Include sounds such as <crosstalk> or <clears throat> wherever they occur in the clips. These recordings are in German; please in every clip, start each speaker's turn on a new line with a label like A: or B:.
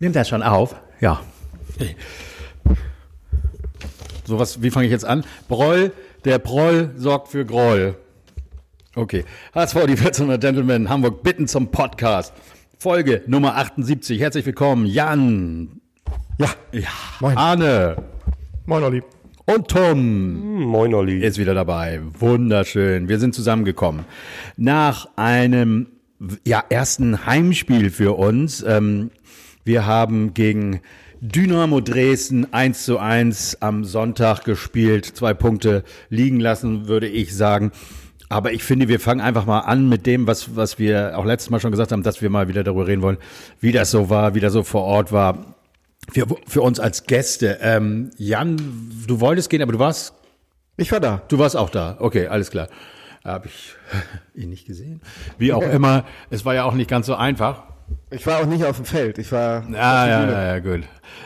A: Nimmt das schon auf? Ja. So was, wie fange ich jetzt an? Broll, der Proll sorgt für Groll. Okay. HSV, die 1400 Gentlemen, Hamburg, bitten zum Podcast. Folge Nummer 78. Herzlich willkommen, Jan.
B: Ja.
A: Ja.
B: Moin.
A: Arne.
B: Moin, Olli.
A: Und Tom
B: Moin, Olli.
A: ist wieder dabei. Wunderschön. Wir sind zusammengekommen. Nach einem ja, ersten Heimspiel für uns. Ähm, wir haben gegen Dynamo Dresden 1 zu 1 am Sonntag gespielt. Zwei Punkte liegen lassen, würde ich sagen. Aber ich finde, wir fangen einfach mal an mit dem, was, was wir auch letztes Mal schon gesagt haben, dass wir mal wieder darüber reden wollen, wie das so war, wie das so vor Ort war. Für, für uns als Gäste. Ähm, Jan, du wolltest gehen, aber du warst
B: Ich war da.
A: Du warst auch da. Okay, alles klar. Habe ich <laughs> ihn nicht gesehen. Wie auch immer, es war ja auch nicht ganz so einfach.
B: Ich war auch nicht auf dem Feld. Ich war. auf
A: Ja, ja,
B: Bühne.
A: ja, ja, gut.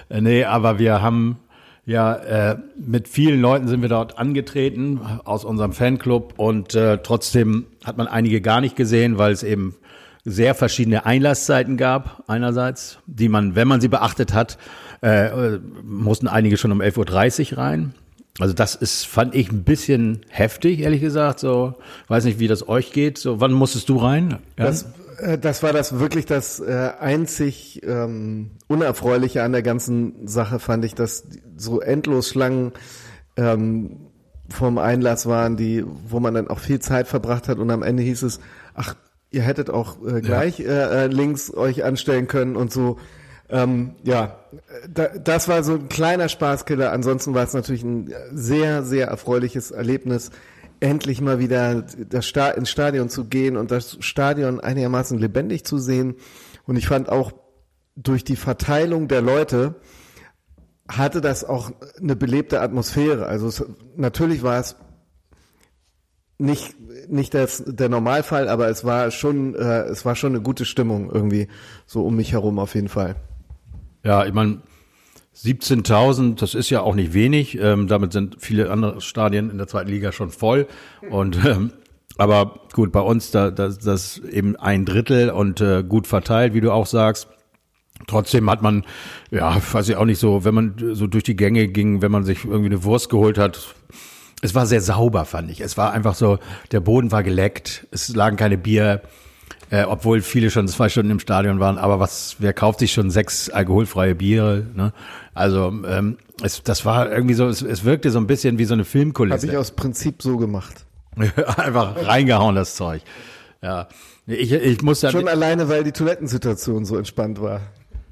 A: Äh, Nee, aber wir haben ja äh, mit vielen Leuten sind wir dort angetreten aus unserem Fanclub und äh, trotzdem hat man einige gar nicht gesehen, weil es eben sehr verschiedene Einlasszeiten gab. Einerseits, die man, wenn man sie beachtet hat, äh, äh, mussten einige schon um 11.30 Uhr rein. Also das ist, fand ich ein bisschen heftig, ehrlich gesagt. So, weiß nicht, wie das euch geht. So, wann musstest du rein? Ja?
B: Das, das war das wirklich das äh, einzig ähm, Unerfreuliche an der ganzen Sache, fand ich, dass so endlos Schlangen ähm, vom Einlass waren, die, wo man dann auch viel Zeit verbracht hat und am Ende hieß es, ach, ihr hättet auch äh, gleich äh, äh, links euch anstellen können und so. Ähm, ja, da, das war so ein kleiner Spaßkiller. Ansonsten war es natürlich ein sehr, sehr erfreuliches Erlebnis, endlich mal wieder das Sta ins Stadion zu gehen und das Stadion einigermaßen lebendig zu sehen. Und ich fand auch durch die Verteilung der Leute hatte das auch eine belebte Atmosphäre. Also es, natürlich war es nicht nicht das, der Normalfall, aber es war schon äh, es war schon eine gute Stimmung irgendwie so um mich herum auf jeden Fall.
A: Ja, ich meine, 17.000, das ist ja auch nicht wenig. Ähm, damit sind viele andere Stadien in der zweiten Liga schon voll. Und ähm, aber gut, bei uns da, da das eben ein Drittel und äh, gut verteilt, wie du auch sagst. Trotzdem hat man, ja, weiß ich auch nicht so, wenn man so durch die Gänge ging, wenn man sich irgendwie eine Wurst geholt hat. Es war sehr sauber, fand ich. Es war einfach so, der Boden war geleckt, es lagen keine Bier, äh, obwohl viele schon zwei Stunden im Stadion waren. Aber was, wer kauft sich schon sechs alkoholfreie Biere? Ne? Also ähm, es, das war irgendwie so, es, es wirkte so ein bisschen wie so eine
B: Habe
A: Filmkulisse.
B: ich aus Prinzip so gemacht. <laughs>
A: einfach reingehauen das Zeug. Ja, ich, ich musste
B: Schon alleine, weil die Toilettensituation so entspannt war.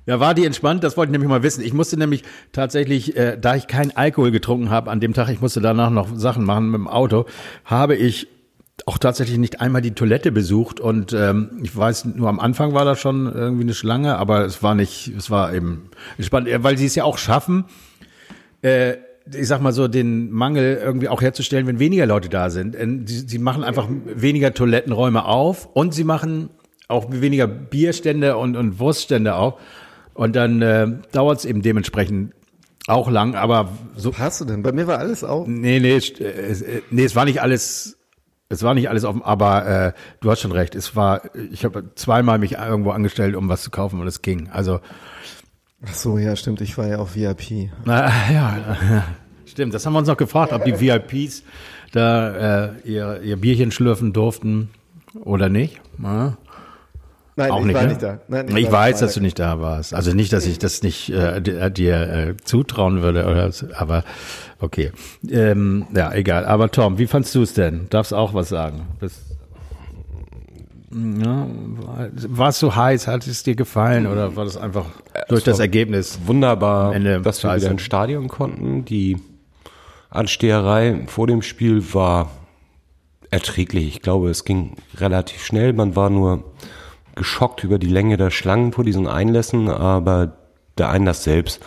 A: Ja, war die entspannt? Das wollte ich nämlich mal wissen. Ich musste nämlich tatsächlich, äh, da ich keinen Alkohol getrunken habe an dem Tag, ich musste danach noch Sachen machen mit dem Auto, habe ich auch tatsächlich nicht einmal die Toilette besucht und ähm, ich weiß, nur am Anfang war da schon irgendwie eine Schlange, aber es war nicht, es war eben entspannt, äh, weil sie es ja auch schaffen, äh, ich sag mal so, den Mangel irgendwie auch herzustellen, wenn weniger Leute da sind. Sie, sie machen einfach weniger Toilettenräume auf und sie machen auch weniger Bierstände und, und Wurststände auf. Und dann äh, dauert es eben dementsprechend auch lang, aber so.
B: Hast du denn? Bei mir war alles auf.
A: Nee, nee, äh, äh, nee, es war nicht alles. Es war nicht alles offen, aber äh, du hast schon recht. Es war, ich habe zweimal mich irgendwo angestellt, um was zu kaufen und es ging. Also
B: Ach so, ja, stimmt. Ich war ja auf VIP.
A: Na, <laughs> ja, stimmt. Das haben wir uns noch gefragt, ob die VIPs da äh, ihr, ihr Bierchen schlürfen durften oder nicht. Ja,
B: Nein,
A: auch
B: ich
A: nicht,
B: war
A: ne?
B: nicht da. Nein,
A: ich
B: war
A: weiß,
B: nicht
A: dass du nicht da warst. Also nicht, dass ich das nicht äh, dir, dir äh, zutrauen würde, oder, so, aber okay. Ähm, ja, egal. Aber Tom, wie fandst du es denn? Darfst auch was sagen? Das, ja, war es so heiß? Hat es dir gefallen oder war das einfach durch das
C: war-
A: Ergebnis?
C: Wunderbar, dass wir wieder ins Stadion konnten. Die Ansteherei vor dem Spiel war erträglich. Ich glaube, es ging relativ schnell. Man war nur geschockt über die Länge der Schlangen vor diesen Einlässen, aber der Einlass selbst,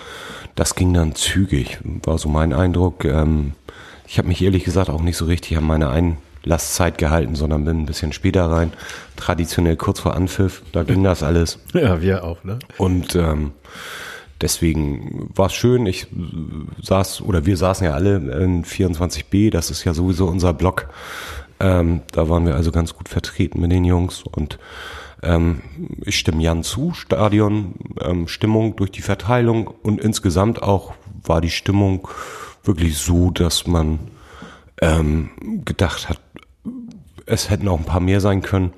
C: das ging dann zügig, war so mein Eindruck. Ähm, ich habe mich ehrlich gesagt auch nicht so richtig an meine Einlasszeit gehalten, sondern bin ein bisschen später rein. Traditionell kurz vor Anpfiff, da ging das alles. <laughs>
A: Ja, wir auch, ne?
C: Und ähm, deswegen war es schön. Ich saß, oder wir saßen ja alle in 24b, das ist ja sowieso unser Block. Ähm, da waren wir also ganz gut vertreten mit den Jungs und ähm, ich stimme Jan zu, Stadion, ähm, Stimmung durch die Verteilung und insgesamt auch war die Stimmung wirklich so, dass man ähm, gedacht hat, es hätten auch ein paar mehr sein können.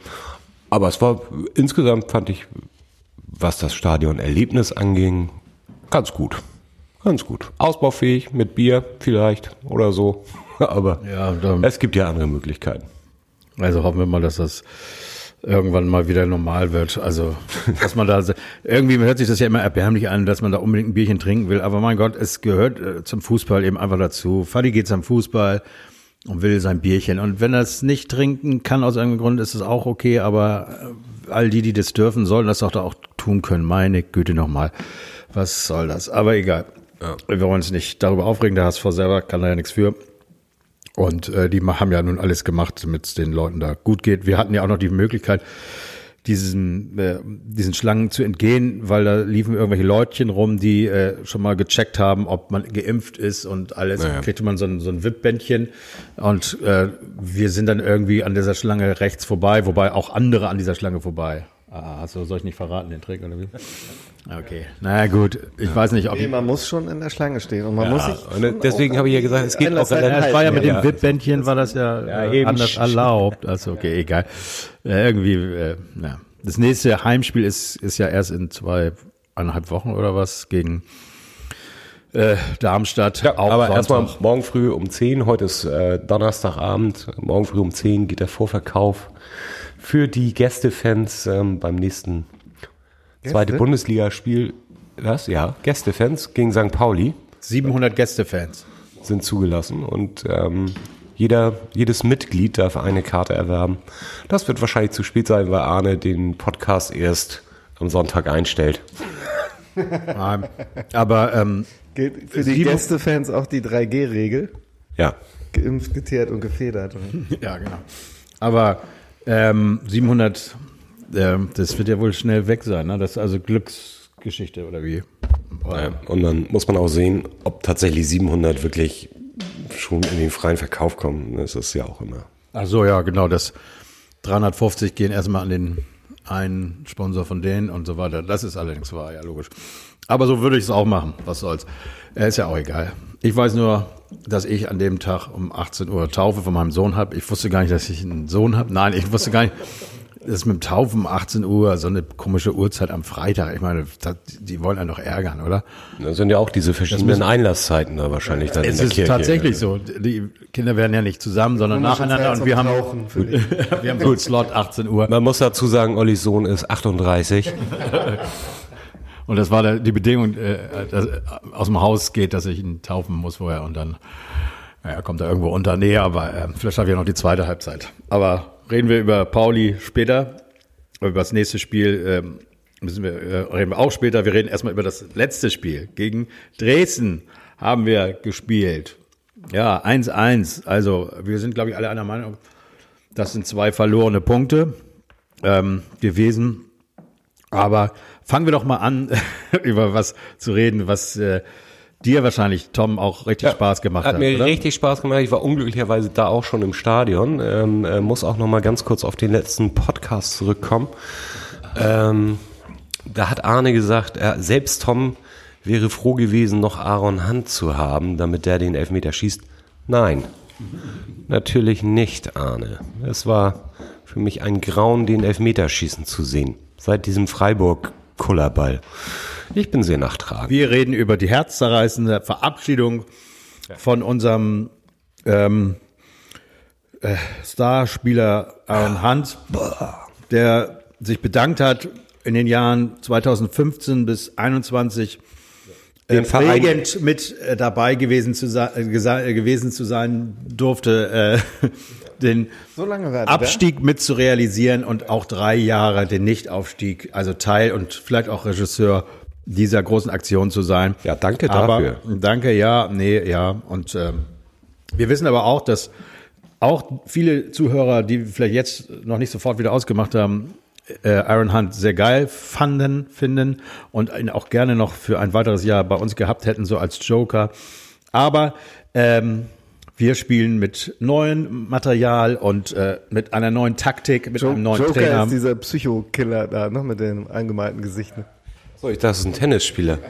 C: Aber es war insgesamt fand ich, was das Stadion-Erlebnis anging, ganz gut. Ganz gut. Ausbaufähig mit Bier vielleicht oder so. <laughs> Aber
A: Ja,
C: es gibt ja andere Möglichkeiten.
A: also hoffen wir mal, dass das irgendwann mal wieder normal wird. Also, dass man da, irgendwie hört sich das ja immer erbärmlich an, dass man da unbedingt ein Bierchen trinken will. Aber mein Gott, es gehört äh, zum Fußball eben einfach dazu. Fadi geht zum Fußball und will sein Bierchen. Und wenn er es nicht trinken kann aus irgendeinem Grund, ist es auch okay. Aber äh, all die, die das dürfen, sollen das doch da auch tun können. Meine Güte nochmal. Was soll das? Aber egal. Wir wollen uns nicht darüber aufregen. Der HSV selber kann da ja nichts für. Und äh, die haben ja nun alles gemacht, damit es den Leuten da gut geht. Wir hatten ja auch noch die Möglichkeit, diesen, äh, diesen Schlangen zu entgehen, weil da liefen irgendwelche Leutchen rum, die äh, schon mal gecheckt haben, ob man geimpft ist und alles.
C: Naja.
A: Kriegte man so ein, so ein VIP-Bändchen und äh, wir sind dann irgendwie an dieser Schlange rechts vorbei, wobei auch andere an dieser Schlange vorbei. Ah, hast du, soll ich nicht verraten, den Trick oder wie? <laughs> Okay, naja gut, ich weiß nicht, ob
B: Nee, man muss schon in der Schlange stehen und man muss sich.
C: Und
B: schon
C: deswegen habe ich ja gesagt, es geht auch
B: halt
A: Ja, es war ja mit
C: Ja.
A: dem VIP-Bändchen war das ja,
C: Ja,
A: äh,
C: eben.
A: anders erlaubt. Also okay, egal. Äh, irgendwie, äh, ja. Das nächste Heimspiel ist, ist ja erst in zweieinhalb Wochen oder was gegen äh, Darmstadt.
C: Ja, aber erstmal morgen früh um 10, heute ist äh, Donnerstagabend, morgen früh um 10 geht der Vorverkauf für die Gästefans ähm, beim nächsten zweite
B: Gäste?
C: Bundesligaspiel. Was? Ja, Gästefans gegen St. Pauli
A: 700 Gästefans.
C: sind zugelassen und ähm, jeder, jedes Mitglied darf eine Karte erwerben. Das wird wahrscheinlich zu spät sein, weil Arne den Podcast erst am Sonntag einstellt.
A: Nein. Aber ähm,
B: Gilt für die Gästefans auch die 3G-Regel.
C: Ja,
B: Geimpft, geteert und gefedert. <laughs>
A: ja, genau. Aber ähm, 700, ähm, das wird ja wohl schnell weg sein. Ne? Das ist also Glücksgeschichte oder wie?
C: Ja, und dann muss man auch sehen, ob tatsächlich 700 wirklich schon in den freien Verkauf kommen. Das ist ja auch immer.
A: Ach so, ja, genau. Das 350 gehen erstmal an den einen Sponsor von denen und so weiter. Das ist allerdings wahr, ja, logisch. Aber so würde ich es auch machen. Was soll's. Äh, Ist ja auch egal. Ich weiß nur, dass ich an dem Tag um 18 Uhr Taufe von meinem Sohn habe. Ich wusste gar nicht, dass ich einen Sohn habe. Nein, ich wusste gar nicht. Das ist mit dem Taufen um 18 Uhr, so eine komische Uhrzeit am Freitag. Ich meine, das, die wollen einen doch ärgern, oder?
C: Da sind ja auch diese verschiedenen Einlasszeiten da wahrscheinlich dann in
A: Es
C: der
A: ist
C: Kirche.
A: tatsächlich so. Die Kinder werden ja nicht zusammen, sondern nacheinander und wir haben, <laughs> wir haben so einen Slot 18 Uhr.
C: Man muss dazu sagen, Ollis Sohn ist 38. <laughs>
A: Und das war der, die Bedingung, äh, dass äh, aus dem Haus geht, dass ich ihn taufen muss vorher und dann naja, kommt er irgendwo unter. Nee, aber äh, vielleicht schaffe ich noch die zweite Halbzeit. Aber reden wir über Pauli später, über das nächste Spiel ähm, müssen wir, äh, reden wir auch später. Wir reden erstmal über das letzte Spiel. Gegen Dresden haben wir gespielt. Ja, 1-1. Also wir sind, glaube ich, alle einer Meinung, das sind zwei verlorene Punkte ähm, gewesen. Aber fangen wir doch mal an, <laughs> über was zu reden, was äh, dir wahrscheinlich, Tom, auch richtig Spaß gemacht hat.
C: Hat mir
A: oder?
C: richtig Spaß gemacht. Ich war unglücklicherweise da auch schon im Stadion. Ähm, äh, muss auch noch mal ganz kurz auf den letzten Podcast zurückkommen. Ähm, da hat Arne gesagt, er, selbst Tom wäre froh gewesen, noch Aaron Hand zu haben, damit der den Elfmeter schießt. Nein, natürlich nicht, Arne. Es war für mich ein Grauen, den Elfmeterschießen zu sehen. Seit diesem Freiburg-Kullerball. Ich bin sehr nachtragend.
A: Wir reden über die herzzerreißende Verabschiedung von unserem ähm, äh, Starspieler Aaron Hunt, der sich bedankt hat in den Jahren 2015 bis 21
C: Den
A: äh,
C: Verein-
A: prägend mit äh, dabei gewesen zu, sein, äh, gewesen zu sein durfte, äh, den
B: So lange war
A: Abstieg mit zu realisieren und auch drei Jahre den Nichtaufstieg, also Teil und vielleicht auch Regisseur dieser großen Aktion zu sein.
C: Ja, danke
A: aber,
C: dafür.
A: Danke, ja, nee, ja. Und ähm, wir wissen aber auch, dass auch viele Zuhörer, die vielleicht jetzt noch nicht sofort wieder ausgemacht haben, äh, Aaron Hunt sehr geil fanden, finden und ihn auch gerne noch für ein weiteres Jahr bei uns gehabt hätten, so als Joker. Aber ähm, wir spielen mit neuem Material und äh, mit einer neuen Taktik, mit
B: Jo
A: einem neuen
B: Joker
A: Trainer.
B: ist dieser Psycho-Killer da, ne, mit dem angemalten Gesicht. Ne?
C: So, ich dachte, das ist ein Tennisspieler. <laughs>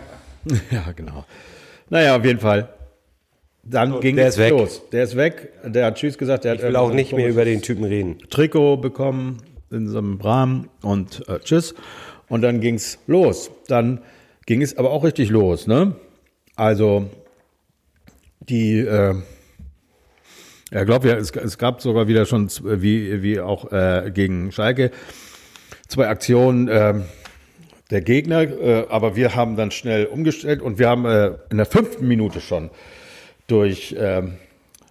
A: Ja, genau. Naja, auf jeden Fall. Dann ging
C: der
A: es
C: ist weg.
A: los. Der ist weg. Der hat Tschüss gesagt. Der
C: Ich will auch nicht mehr über den Typen reden.
A: Trikot bekommen in so einem Rahmen und äh, Tschüss. Und dann ging's los. Dann ging es aber auch richtig los, ne? Also die, äh, ja, glaube ja, es, es gab sogar wieder schon wie wie auch äh, gegen Schalke zwei Aktionen äh, der Gegner, äh, aber wir haben dann schnell umgestellt und wir haben äh, in der fünften Minute schon durch ähm,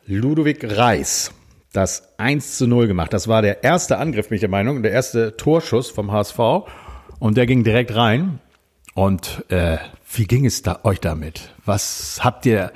A: Ludovic Reis das 1 zu 0 gemacht. Das war der erste Angriff, bin ich der Meinung, der erste Torschuss vom HSV und der ging direkt rein. Und äh, wie ging es da, euch damit? Was habt ihr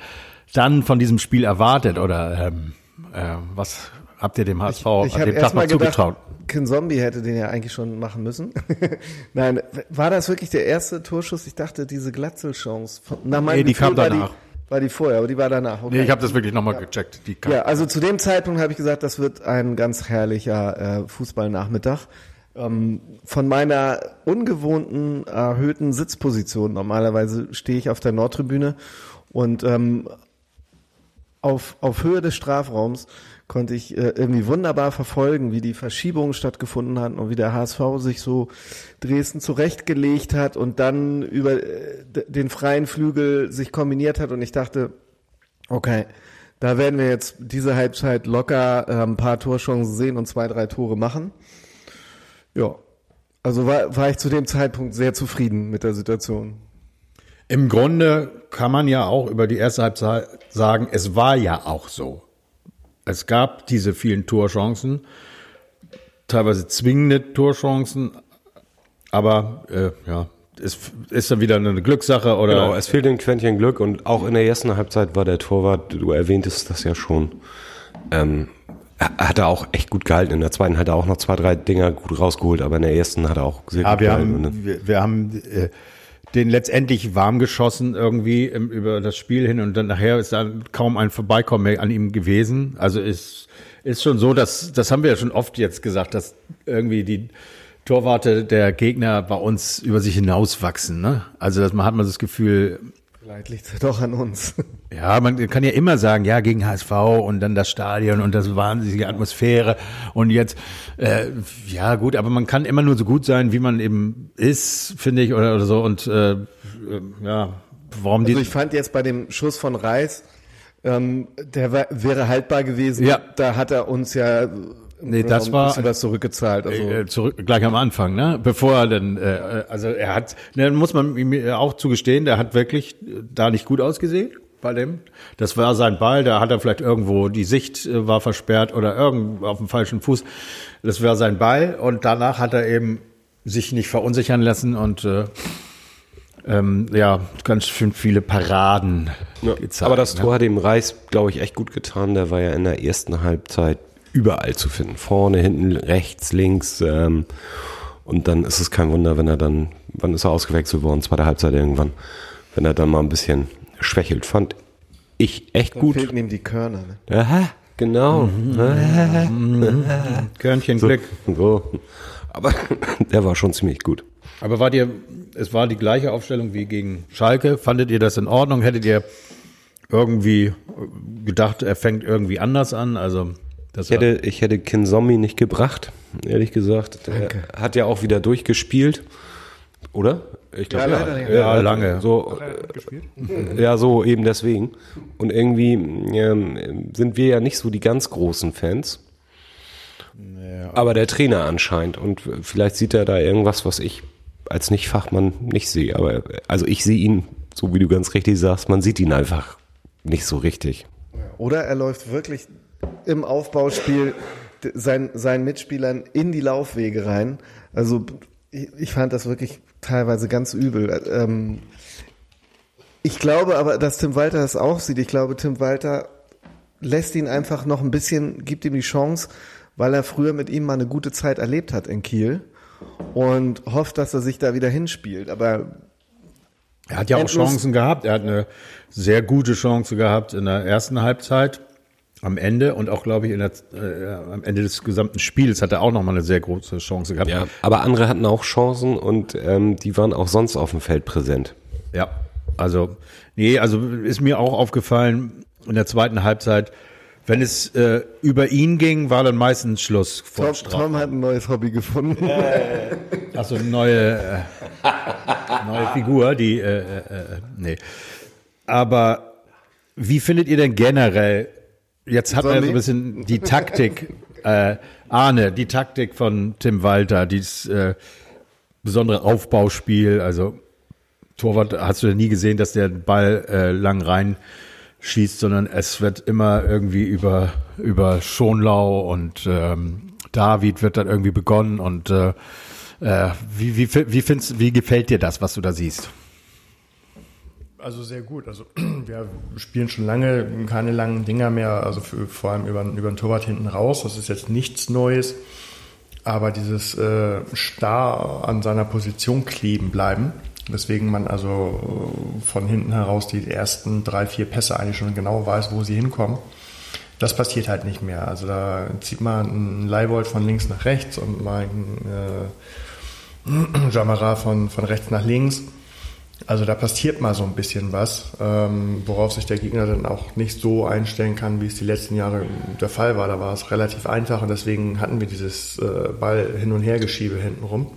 A: dann von diesem Spiel erwartet oder ähm, äh, was habt ihr dem HSV
B: Ich
A: an
B: habe
A: dem Tag noch zugetraut?
B: Kin Zombie hätte den ja eigentlich schon machen müssen. <laughs> Nein, war das wirklich der erste Torschuss? Ich dachte, diese Glatzelchance.
A: Nee, die kam
B: war
A: danach.
B: Die, war die vorher, aber die war danach. Okay.
A: Nee, ich habe das wirklich nochmal gecheckt. Die kam.
B: Ja, also zu dem Zeitpunkt habe ich gesagt, das wird ein ganz herrlicher äh, Fußballnachmittag. Ähm, von meiner ungewohnten erhöhten Sitzposition, normalerweise stehe ich auf der Nordtribüne und ähm, auf, auf Höhe des Strafraums konnte ich äh, irgendwie wunderbar verfolgen, wie die Verschiebungen stattgefunden hatten und wie der HSV sich so Dresden zurechtgelegt hat und dann über äh, den freien Flügel sich kombiniert hat und ich dachte, okay, da werden wir jetzt diese Halbzeit locker äh, ein paar Torchancen sehen und zwei, drei Tore machen. Ja, also war, war ich zu dem Zeitpunkt sehr zufrieden mit der Situation.
A: Im Grunde kann man ja auch über die erste Halbzeit sagen, es war ja auch so. Es gab diese vielen Torchancen, teilweise zwingende Torchancen, aber äh, ja, es ist dann wieder eine Glückssache oder
C: Genau, es fehlt ein Quäntchen Glück und auch in der ersten Halbzeit war der Torwart, du erwähntest das ja schon, ähm, er hat er auch echt gut gehalten. In der zweiten hat er auch noch zwei, drei Dinger gut rausgeholt, aber in der ersten hat er auch sehr
A: Ja,
C: gut
A: wir
C: gehalten.
A: haben,
C: Und,
A: wir, wir haben äh, den letztendlich warm geschossen irgendwie im, über das Spiel hin und dann nachher ist dann kaum ein Vorbeikommen mehr an ihm gewesen. Also ist, ist schon so, dass, das haben wir ja schon oft jetzt gesagt, dass irgendwie die Torwarte der Gegner bei uns über sich hinauswachsen. Ne? Also das, man hat man das Gefühl,
B: Vielleicht liegt es <laughs> doch an uns.
A: ja, man kann ja immer sagen, ja, gegen HSV und dann das Stadion und das wahnsinnige Atmosphäre und jetzt, äh, ja gut, aber man kann immer nur so gut sein, wie man eben ist, finde ich, oder, oder so und äh, äh, ja, warum die...
B: Also ich fand jetzt bei dem Schuss von Reis, ähm, der war, wäre haltbar gewesen.
A: Ja.
B: Da hat er uns ja
A: Nee, das war-
B: was zurückgezahlt. Also
A: äh, zurück gleich am Anfang, ne? Bevor er dann, äh, also er hat, ne, muss man ihm auch zugestehen, der hat wirklich äh, da nicht gut ausgesehen bei dem. Das war sein Ball, da hat er vielleicht irgendwo die Sicht äh, war versperrt oder irgendwo auf dem falschen Fuß. Das war sein Ball und danach hat er eben sich nicht verunsichern lassen und äh, ähm, ja ganz schön viele Paraden
C: ja,
A: gezeigt.
C: aber das
A: ne?
C: Tor hat dem Reis, glaube ich, echt gut getan. Der war ja in der ersten Halbzeit überall zu finden. Vorne, hinten, rechts, links. Ähm, und dann ist es kein Wunder, wenn er dann, wann ist er ausgewechselt worden? Zweite Halbzeit irgendwann. Wenn er dann mal ein bisschen schwächelt. Fand ich echt
B: da
C: gut.
B: fehlten ihm die Körner. Ne?
C: Aha, genau.
A: Körnchen
C: So,
A: Glück.
C: so. Aber <laughs> der war schon ziemlich gut.
A: Aber war dir, es war die gleiche Aufstellung wie gegen Schalke. Fandet ihr das in Ordnung? Hättet ihr irgendwie gedacht, er fängt irgendwie anders an? Also,
C: Ich hätte, ich hätte Kin Zombie nicht gebracht, ehrlich gesagt. Der hat ja auch wieder durchgespielt. Oder? Ich
B: Ja,
C: glaube,
B: leider,
A: ja. Ja, lange.
C: So, äh, <laughs> ja, so eben deswegen. Und irgendwie ähm, sind wir ja nicht so die ganz großen Fans. Aber der Trainer anscheinend. Und vielleicht sieht er da irgendwas, was ich als Nicht-Fachmann nicht sehe. Aber also ich sehe ihn, so wie du ganz richtig sagst, man sieht ihn einfach nicht so richtig.
B: Oder er läuft wirklich im Aufbauspiel sein, seinen Mitspielern in die Laufwege rein. Also ich, fand das wirklich teilweise ganz übel. Ähm, ich glaube aber, dass Tim Walter das auch sieht. Ich glaube, Tim Walter lässt ihn einfach noch ein bisschen, gibt ihm die Chance, weil er früher mit ihm mal eine gute Zeit erlebt hat in Kiel und hofft, dass er sich da wieder hinspielt. Aber
A: Er hat ja auch Chancen gehabt. Er hat eine sehr gute Chance gehabt in der ersten Halbzeit. Am Ende und auch, glaube ich, in der, äh, am Ende des gesamten Spiels hat er auch nochmal eine sehr große Chance gehabt.
C: Ja, aber andere hatten auch Chancen und ähm, die waren auch sonst auf dem Feld präsent.
A: Ja, also, nee, also ist mir auch aufgefallen in der zweiten Halbzeit, wenn es äh, über ihn ging, war dann meistens Schluss.
B: Tom, Tom hat ein neues Hobby gefunden.
A: Äh, Achso, eine neue, äh, neue Figur, die, äh, äh, äh, nee. Aber wie findet ihr denn generell, jetzt hat er so ein bisschen die Taktik, äh, Arne, die Taktik von Tim Walter, dieses äh, besondere Aufbauspiel, also Torwart hast du ja nie gesehen, dass der Ball äh, lang rein schießt, sondern es wird immer irgendwie über, über Schonlau und ähm, David wird dann irgendwie begonnen und äh, äh, wie, wie, wie, findest, wie gefällt dir das, was du da siehst?
D: Also sehr gut. Also <clears throat> wir spielen schon lange keine langen Dinger mehr, also für, vor allem über, über den Torwart hinten raus. Das ist jetzt nichts Neues. Aber dieses äh, starr an seiner Position kleben bleiben, weswegen man also von hinten heraus die ersten drei, vier Pässe eigentlich schon genau weiß, wo sie hinkommen. Das passiert halt nicht mehr. Also da zieht man einen Leibold von links nach rechts und mal einen äh, <clears throat> Jamara von, von rechts nach links. Also da passiert mal so ein bisschen was, ähm, worauf sich der Gegner dann auch nicht so einstellen kann, wie es die letzten Jahre der Fall war. Da war es relativ einfach und deswegen hatten wir dieses äh, Ball hin und her Geschiebe hintenrum.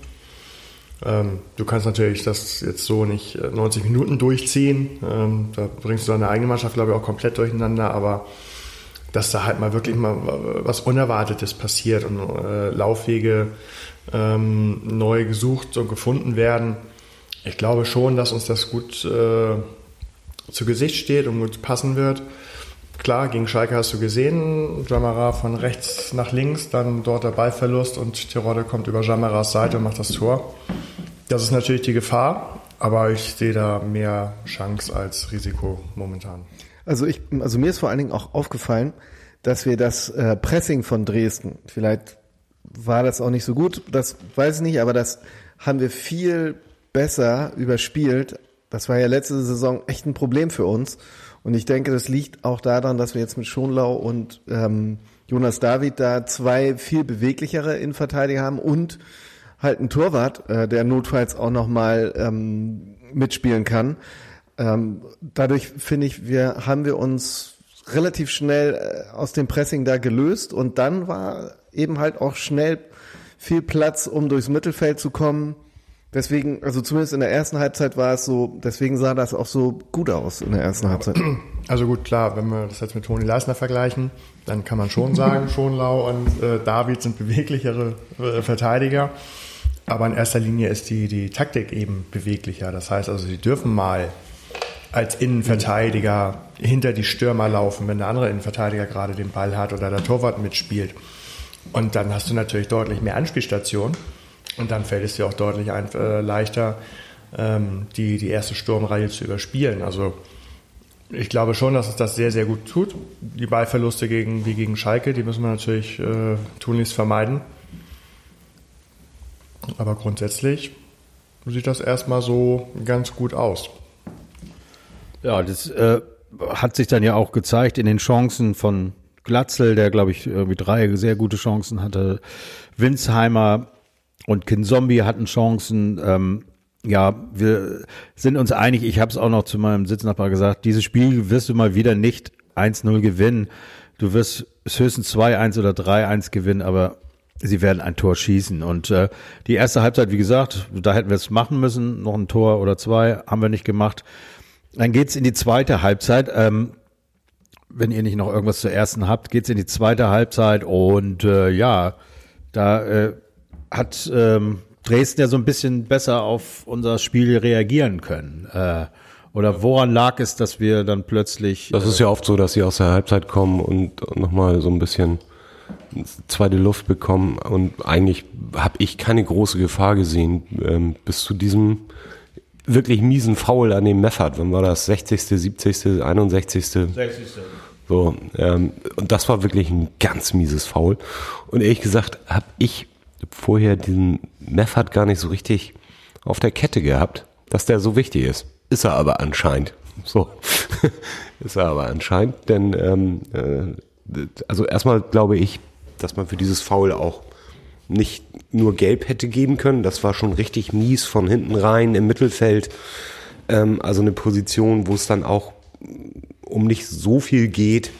D: Ähm, du kannst natürlich das jetzt so nicht 90 äh, Minuten durchziehen. Ähm, da bringst du deine eigene Mannschaft, glaube ich, auch komplett durcheinander. Aber dass da halt mal wirklich mal was Unerwartetes passiert und äh, Laufwege ähm, neu gesucht und gefunden werden. Ich glaube schon, dass uns das gut äh, zu Gesicht steht und gut passen wird. Klar, gegen Schalke hast du gesehen, Jamara von rechts nach links, dann dort der Ballverlust und Tirode kommt über Jamaras Seite und macht das Tor. Das ist natürlich die Gefahr, aber ich sehe da mehr Chance als Risiko momentan.
B: Also ich, also mir ist vor allen Dingen auch aufgefallen, dass wir das äh, Pressing von Dresden, vielleicht war das auch nicht so gut, das weiß ich nicht, aber das haben wir viel besser überspielt. Das war ja letzte Saison echt ein Problem für uns. Und ich denke, das liegt auch daran, dass wir jetzt mit Schonlau und ähm, Jonas David da zwei viel beweglichere Innenverteidiger haben und halt einen Torwart, äh, der notfalls auch nochmal ähm, mitspielen kann. Ähm, dadurch finde ich, wir haben wir uns relativ schnell äh, aus dem Pressing da gelöst und dann war eben halt auch schnell viel Platz, um durchs Mittelfeld zu kommen. Deswegen, also zumindest in der ersten Halbzeit war es so, deswegen sah das auch so gut aus in der ersten Halbzeit.
D: Also gut, klar, wenn wir das jetzt mit Toni Leisner vergleichen, dann kann man schon sagen, <laughs> Schonlau und äh, David sind beweglichere äh, Verteidiger. Aber in erster Linie ist die, die Taktik eben beweglicher. Das heißt also, sie dürfen mal als Innenverteidiger hinter die Stürmer laufen, wenn der andere Innenverteidiger gerade den Ball hat oder der Torwart mitspielt. Und dann hast du natürlich deutlich mehr Anspielstationen. Und dann fällt es dir auch deutlich ein, äh, leichter, ähm, die, die erste Sturmreihe zu überspielen. Also ich glaube schon, dass es das sehr, sehr gut tut. Die Ballverluste gegen, wie gegen Schalke, die müssen wir natürlich äh, tunlichst vermeiden. Aber grundsätzlich sieht das erstmal so ganz gut aus.
A: Ja, das äh, hat sich dann ja auch gezeigt in den Chancen von Glatzel, der glaube ich irgendwie drei sehr gute Chancen hatte. Winsheimer und Kinzombie hatten Chancen. Ähm, ja, wir sind uns einig. Ich habe es auch noch zu meinem Sitznachbar gesagt. Dieses Spiel wirst du mal wieder nicht 1-0 gewinnen. Du wirst höchstens 2-1 oder 3-1 gewinnen, aber sie werden ein Tor schießen. Und äh, die erste Halbzeit, wie gesagt, da hätten wir es machen müssen. Noch ein Tor oder zwei haben wir nicht gemacht. Dann geht's in die zweite Halbzeit. Ähm, wenn ihr nicht noch irgendwas zur ersten habt, geht's in die zweite Halbzeit und äh, ja, da äh, hat ähm, Dresden ja so ein bisschen besser auf unser Spiel reagieren können. Äh, oder woran lag es, dass wir dann plötzlich.
C: Das ist ja oft so, dass sie aus der Halbzeit kommen und nochmal so ein bisschen zweite Luft bekommen. Und eigentlich habe ich keine große Gefahr gesehen ähm, bis zu diesem wirklich miesen Foul an dem Meffert. Wann war das? 60., 70., 61. 60. So, ähm, und das war wirklich ein ganz mieses Foul. Und ehrlich gesagt habe ich vorher diesen Meffert gar nicht so richtig auf der Kette gehabt, dass der so wichtig ist. Ist er aber anscheinend. So. <laughs> ist er aber anscheinend, denn ähm, äh, also erstmal glaube ich, dass man für dieses Foul auch nicht nur gelb hätte geben können. Das war schon richtig mies von hinten rein im Mittelfeld. Ähm, also eine Position, wo es dann auch um nicht so viel geht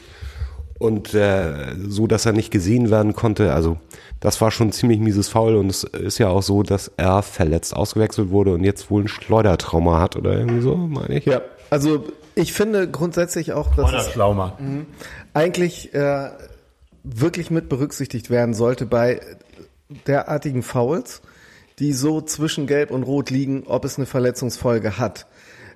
C: und äh, so, dass er nicht gesehen werden konnte. Also das war schon ein ziemlich mieses Foul und es ist ja auch so, dass er verletzt ausgewechselt wurde und jetzt wohl ein Schleudertrauma hat oder irgendwie so, meine ich.
B: Ja, also ich finde grundsätzlich auch, dass es
A: Schlaumer.
B: eigentlich äh, wirklich mit berücksichtigt werden sollte bei derartigen Fouls, die so zwischen Gelb und Rot liegen, ob es eine Verletzungsfolge hat.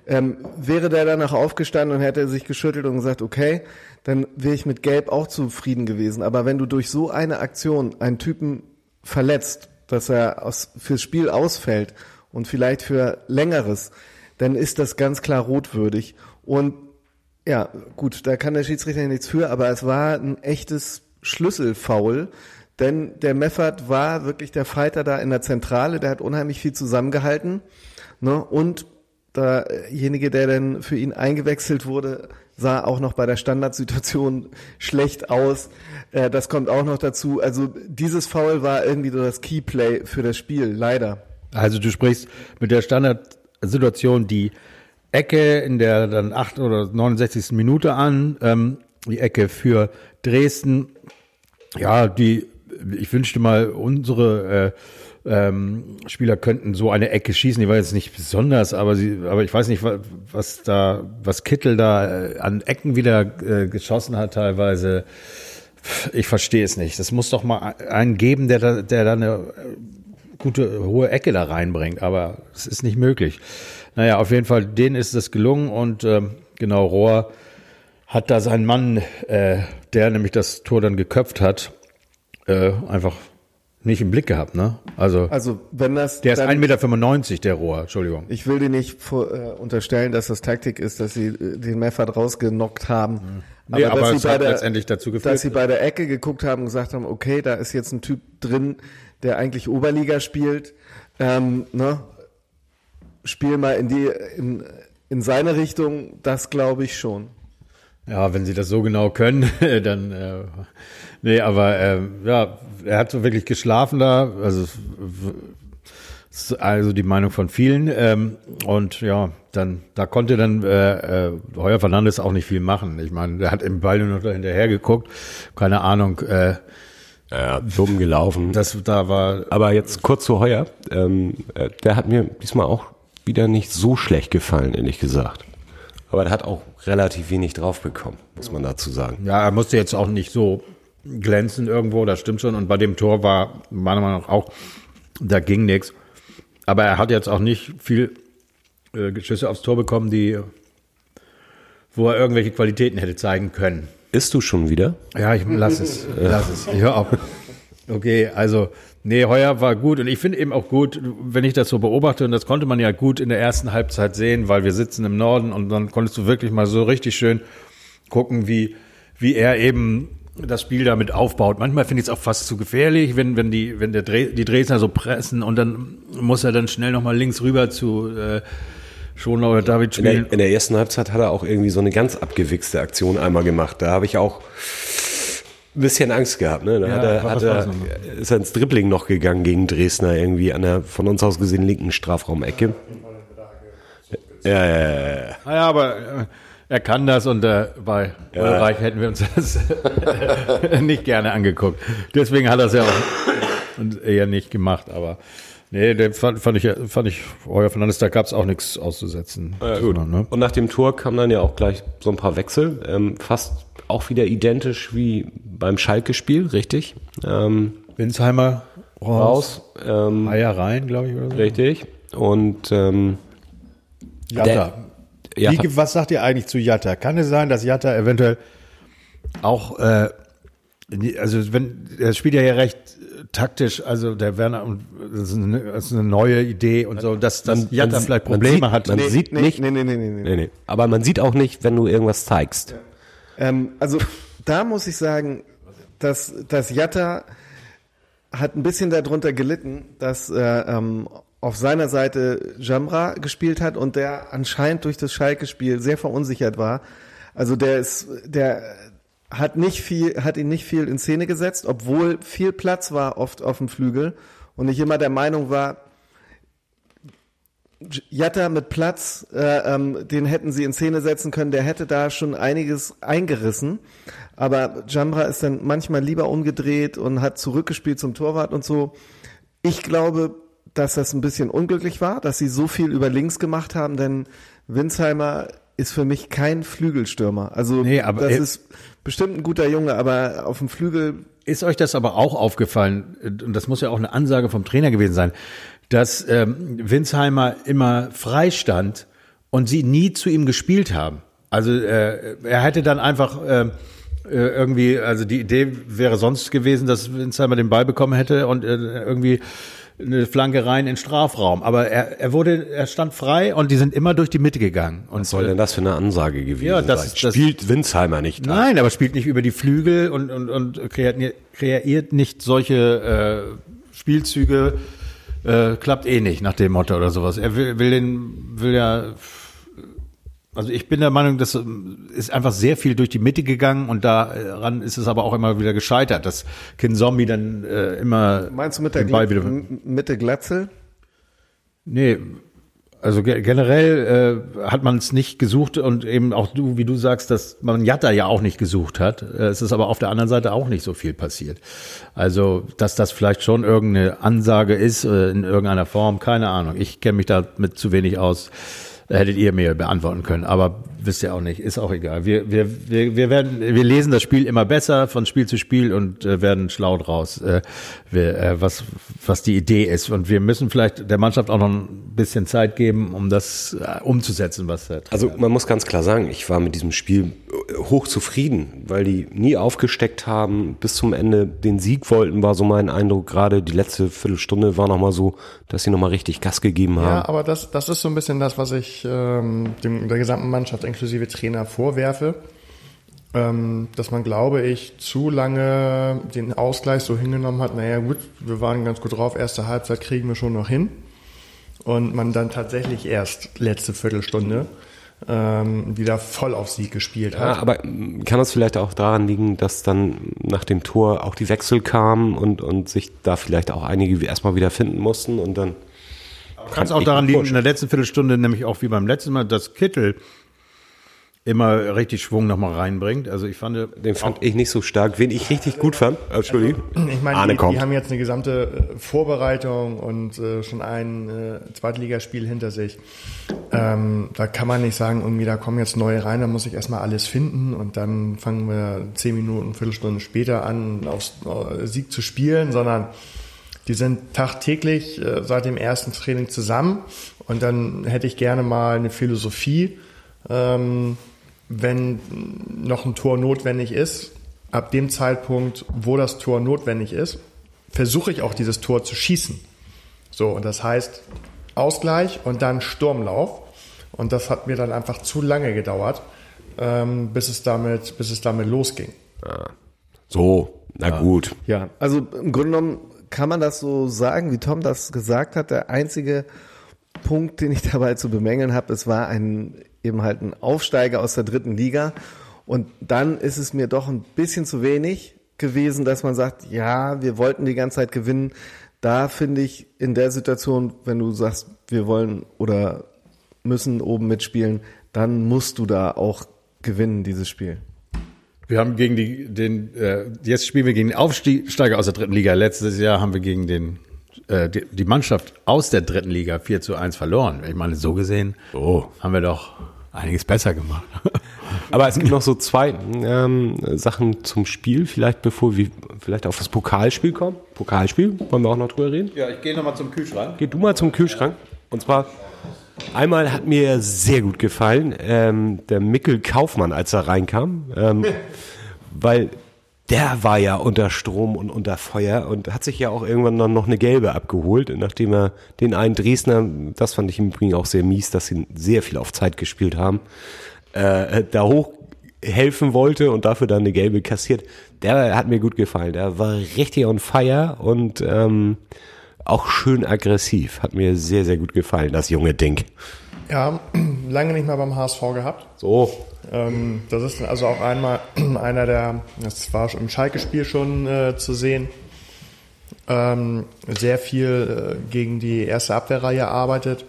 B: Ähm, wäre der danach aufgestanden und hätte sich geschüttelt und gesagt, okay, dann wäre ich mit Gelb auch zufrieden gewesen. Aber wenn du durch so eine Aktion einen Typen verletzt, dass er aus, fürs Spiel ausfällt und vielleicht für längeres, dann ist das ganz klar rotwürdig. Und ja, gut, da kann der Schiedsrichter nichts für, aber es war ein echtes Schlüsselfoul, denn der Meffert war wirklich der Fighter da in der Zentrale, der hat unheimlich viel zusammengehalten. Ne? Und derjenige, der dann für ihn eingewechselt wurde, sah auch noch bei der Standardsituation <laughs> schlecht aus. Äh, das kommt auch noch dazu. Also dieses Foul war irgendwie so das Keyplay für das Spiel, leider.
A: Also du sprichst mit der Standardsituation die Ecke in der dann 8 oder 69. Minute an, ähm, die Ecke für Dresden. Ja, die, ich wünschte mal, unsere äh, ähm, Spieler könnten so eine Ecke schießen. Die war jetzt nicht besonders, aber sie, aber ich weiß nicht, was, da, was Kittel da äh, an Ecken wieder äh, geschossen hat teilweise. Ich verstehe es nicht. Das muss doch mal einen geben, der da, der da eine äh, gute hohe Ecke da reinbringt, aber es ist nicht möglich. Naja, auf jeden Fall, denen ist es gelungen und ähm, genau, Rohr hat da seinen Mann, äh, der nämlich das Tor dann geköpft hat, äh, einfach nicht im Blick gehabt, ne? Also,
B: Also wenn das
A: der ist
B: dann-
A: 1,95 Meter, der Rohr, Entschuldigung.
B: Ich will dir nicht vor, äh, unterstellen, dass das Taktik ist, dass sie äh, den Meffert rausgenockt haben.
A: Nee, aber
B: dass
A: es
B: sie
A: hat
B: bei der,
A: letztendlich dazu geführt.
B: dass sie bei der Ecke geguckt haben und gesagt haben, okay, da ist jetzt ein Typ drin, der eigentlich Oberliga spielt. Ähm, ne? Spiel mal in die in, in seine Richtung, das glaube ich schon.
A: Ja, wenn sie das so genau können, <laughs> dann äh, nee, aber äh, ja, er hat so wirklich geschlafen da, also also die Meinung von vielen ähm, und ja, dann da konnte dann äh, äh, Heuer Fernandes auch nicht viel machen. Ich meine, der hat im Ball nur noch da hinterher geguckt, keine Ahnung, äh,
C: Ja, dumm gelaufen.
A: das da war
C: Aber jetzt kurz zu Heuer. Ähm, äh, der hat mir diesmal auch wieder nicht so schlecht gefallen, ehrlich gesagt. Aber der hat auch relativ wenig drauf bekommen, muss man dazu sagen.
A: Ja, er musste jetzt auch nicht so glänzen irgendwo, das stimmt schon. Und bei dem Tor war meiner Meinung nach auch, da ging nichts. Aber er hat jetzt auch nicht viel äh, Geschüsse aufs Tor bekommen, die, wo er irgendwelche Qualitäten hätte zeigen können.
C: Isst du schon wieder?
A: Ja, ich lass es, <laughs> lass es. Ich hör auf. Okay, also nee, Heuer war gut und ich finde eben auch gut, wenn ich das so beobachte und das konnte man ja gut in der ersten Halbzeit sehen, weil wir sitzen im Norden und dann konntest du wirklich mal so richtig schön gucken, wie wie er eben das Spiel damit aufbaut. Manchmal finde ich es auch fast zu gefährlich, wenn wenn die wenn der Dre die Dresdner so pressen und dann muss er dann schnell noch mal links rüber zu äh, Schonau oder David
C: In
A: spielen.
C: der, in der ersten Halbzeit hat er auch irgendwie so eine ganz abgewichste Aktion einmal gemacht. Da habe ich auch bisschen Angst gehabt. Ne? Da
A: Ja,
C: hat er, hat er, ist er ins Dribbling noch gegangen gegen Dresdner irgendwie an der von uns aus gesehen linken Strafraumecke. Ja, ja, ja, ja.
A: Naja, aber äh, er kann das und äh, bei Ulreich hätten wir uns das <laughs> nicht gerne angeguckt. Deswegen hat er es ja auch eher nicht gemacht, aber nee, den fand, fand ich, fand ich, Heuer Fernandes, da gab es auch nichts auszusetzen.
C: Ja, gut.
A: Ne?
C: Und nach dem Tor kam dann ja auch gleich so ein paar Wechsel. Ähm, fast auch wieder identisch wie beim Schalke-Spiel, richtig? Ähm,
A: Winsheimer raus,
C: raus. Ähm,
A: Eier rein, glaube ich, oder so.
C: richtig. Und ähm,
A: Jatta.
C: Der- Jatta.
A: Wie, was sagt ihr eigentlich zu Jatta? Kann es sein, dass Jatta eventuell auch, äh, also wenn, er spielt ja hier recht taktisch, also der Werner, das ist eine, das ist eine neue Idee und so, dass, dass
C: Man-
A: Jatta
C: man-
A: vielleicht
C: man
A: Probleme
C: sieht-
A: hat.
C: man
B: Nee,
C: sieht
B: nee,
C: nicht-
B: Nee, nee, nee, nee, nee.
C: nee, nee. Aber man sieht auch nicht, wenn du irgendwas zeigst.
B: Ähm, also da muss ich sagen, dass, dass Jatta hat ein bisschen darunter gelitten, dass äh, ähm, auf seiner Seite Jamra gespielt hat und der anscheinend durch das Schalke-Spiel sehr verunsichert war. Also der ist, der hat nicht viel, hat ihn nicht viel in Szene gesetzt, obwohl viel Platz war oft auf dem Flügel und ich immer der Meinung war, Jatta mit Platz, äh, ähm, den hätten sie in Szene setzen können, der hätte da schon einiges eingerissen. Aber Jambra ist dann manchmal lieber umgedreht und hat zurückgespielt zum Torwart und so. Ich glaube, dass das ein bisschen unglücklich war, dass sie so viel über links gemacht haben, denn Winsheimer ist für mich kein Flügelstürmer. Also
A: Nee, aber
B: das ist bestimmt ein guter Junge, aber auf dem Flügel
A: Ist euch das aber auch aufgefallen, und das muss ja auch eine Ansage vom Trainer gewesen sein, dass ähm, Winsheimer immer frei stand und sie nie zu ihm gespielt haben? Also äh, er hätte dann einfach äh, äh, irgendwie, also die Idee wäre sonst gewesen, dass Winsheimer den Ball bekommen hätte und äh, irgendwie eine Flanke rein in den Strafraum. Aber er, er wurde, er stand frei und die sind immer durch die Mitte gegangen. Und
C: Was soll denn das für eine Ansage gewesen
A: Ja, das-
C: sein?
A: das-
C: Spielt Winsheimer nicht da?
A: Nein, aber spielt nicht über die Flügel und, und, und kreiert, kreiert nicht solche äh, Spielzüge, äh, klappt eh nicht nach dem Motto oder sowas. Er will, will den, will ja, also ich bin der Meinung, das ähm, ist einfach sehr viel durch die Mitte gegangen und daran ist es aber auch immer wieder gescheitert, dass Kin Zombie dann äh, immer
B: meinst du mit der
A: Ball wieder
B: Mitte Glatzel?
A: Nee, also ge generell äh, hat man es nicht gesucht und eben auch du, wie du sagst, dass man Jatta ja auch nicht gesucht hat. Äh, es ist aber auf der anderen Seite auch nicht so viel passiert. Also, dass das vielleicht schon irgendeine Ansage ist äh, in irgendeiner Form, keine Ahnung. Ich kenne mich damit zu wenig aus. Hättet ihr mir beantworten können, aber wisst ihr auch nicht, ist auch egal. Wir, wir, wir, wir werden, wir lesen das Spiel immer besser von Spiel zu Spiel und äh, werden schlau draus, äh, wir, äh, was, was die Idee ist. Und wir müssen vielleicht der Mannschaft auch noch ein bisschen Zeit geben, um das äh, umzusetzen, was der
C: Also man muss ganz klar sagen, ich war mit diesem Spiel äh, hoch zufrieden, weil die nie aufgesteckt haben, bis zum Ende den Sieg wollten, war so mein Eindruck. Gerade die letzte Viertelstunde war nochmal so, dass sie nochmal richtig Gas gegeben haben.
D: Ja, aber das, das ist so ein bisschen das, was ich ähm, dem, der gesamten Mannschaft inklusive Trainer vorwerfe. Ähm, dass man, glaube ich, zu lange den Ausgleich so hingenommen hat, naja gut, wir waren ganz gut drauf, erste Halbzeit kriegen wir schon noch hin. Und man dann tatsächlich erst letzte Viertelstunde ähm, wieder voll auf Sieg gespielt
C: Ja,
D: hat.
C: aber mm, kann das vielleicht auch daran liegen, dass dann nach dem Tor auch die Wechsel kamen und, und sich da vielleicht auch einige erstmal wieder finden mussten und dann
A: Kann es auch daran liegen, in der letzten Viertelstunde, nämlich auch wie beim letzten Mal, dass Kittel immer richtig Schwung nochmal reinbringt. Also ich fand,
C: den fand ich nicht so stark. Wen ich richtig gut fand, Entschuldigung,
D: Ich meine,
C: Arne
D: die,
C: kommt.
D: die haben jetzt eine gesamte äh, Vorbereitung und äh, schon ein äh, Zweitligaspiel hinter sich. Ähm, da kann man nicht sagen, irgendwie da kommen jetzt neue rein, da muss ich erstmal alles finden und dann fangen wir zehn Minuten, Viertelstunde später an, aufs äh, Sieg zu spielen, sondern die sind tagtäglich äh, seit dem ersten Training zusammen und dann hätte ich gerne mal eine Philosophie, ähm, wenn noch ein Tor notwendig ist, ab dem Zeitpunkt, wo das Tor notwendig ist, versuche ich auch dieses Tor zu schießen. So, und das heißt Ausgleich und dann Sturmlauf. Und das hat mir dann einfach zu lange gedauert, ähm, bis, es damit, bis es damit losging.
C: So, na gut.
B: Ja, also im Grunde genommen kann man das so sagen, wie Tom das gesagt hat. Der einzige Punkt, den ich <laughs> dabei zu bemängeln habe, es war ein eben halt ein Aufsteiger aus der dritten Liga. Und dann ist es mir doch ein bisschen zu wenig gewesen, dass man sagt, ja, wir wollten die ganze Zeit gewinnen. Da finde ich in der Situation, wenn du sagst, wir wollen oder müssen oben mitspielen, dann musst du da auch gewinnen, dieses Spiel.
A: wir haben gegen die, den, äh, jetzt spielen wir gegen den Aufsteiger aus der dritten Liga. Letztes Jahr haben wir gegen den, äh, die, die Mannschaft aus der dritten Liga 4 zu 1 verloren. Ich meine, so gesehen
C: Oh.
A: haben wir doch einiges besser gemacht. <laughs>
C: Aber es gibt noch so zwei ähm, Sachen zum Spiel, vielleicht bevor wir vielleicht auf das Pokalspiel kommen. Pokalspiel, wollen wir auch noch drüber reden?
A: Ja, ich gehe nochmal zum Kühlschrank.
C: Geh du mal zum Kühlschrank. Und zwar, einmal hat mir sehr gut gefallen, ähm, der Mickel Kaufmann, als er reinkam, ähm, <laughs> weil der war ja unter Strom und unter Feuer und hat sich ja auch irgendwann dann noch eine gelbe abgeholt, nachdem er den einen Dresdner, das fand ich im Übrigen auch sehr mies, dass sie sehr viel auf Zeit gespielt haben, äh, da hoch helfen wollte und dafür dann eine gelbe kassiert. Der hat mir gut gefallen. Der war richtig on fire und ähm, auch schön aggressiv. Hat mir sehr, sehr gut gefallen, das junge Ding.
D: Ja, <clears throat> lange nicht mehr beim HSV gehabt.
C: So.
D: Ähm, das ist also auch einmal <clears throat> einer der, das war im Schalke-Spiel schon äh, zu sehen, ähm, sehr viel äh, gegen die erste Abwehrreihe arbeitet.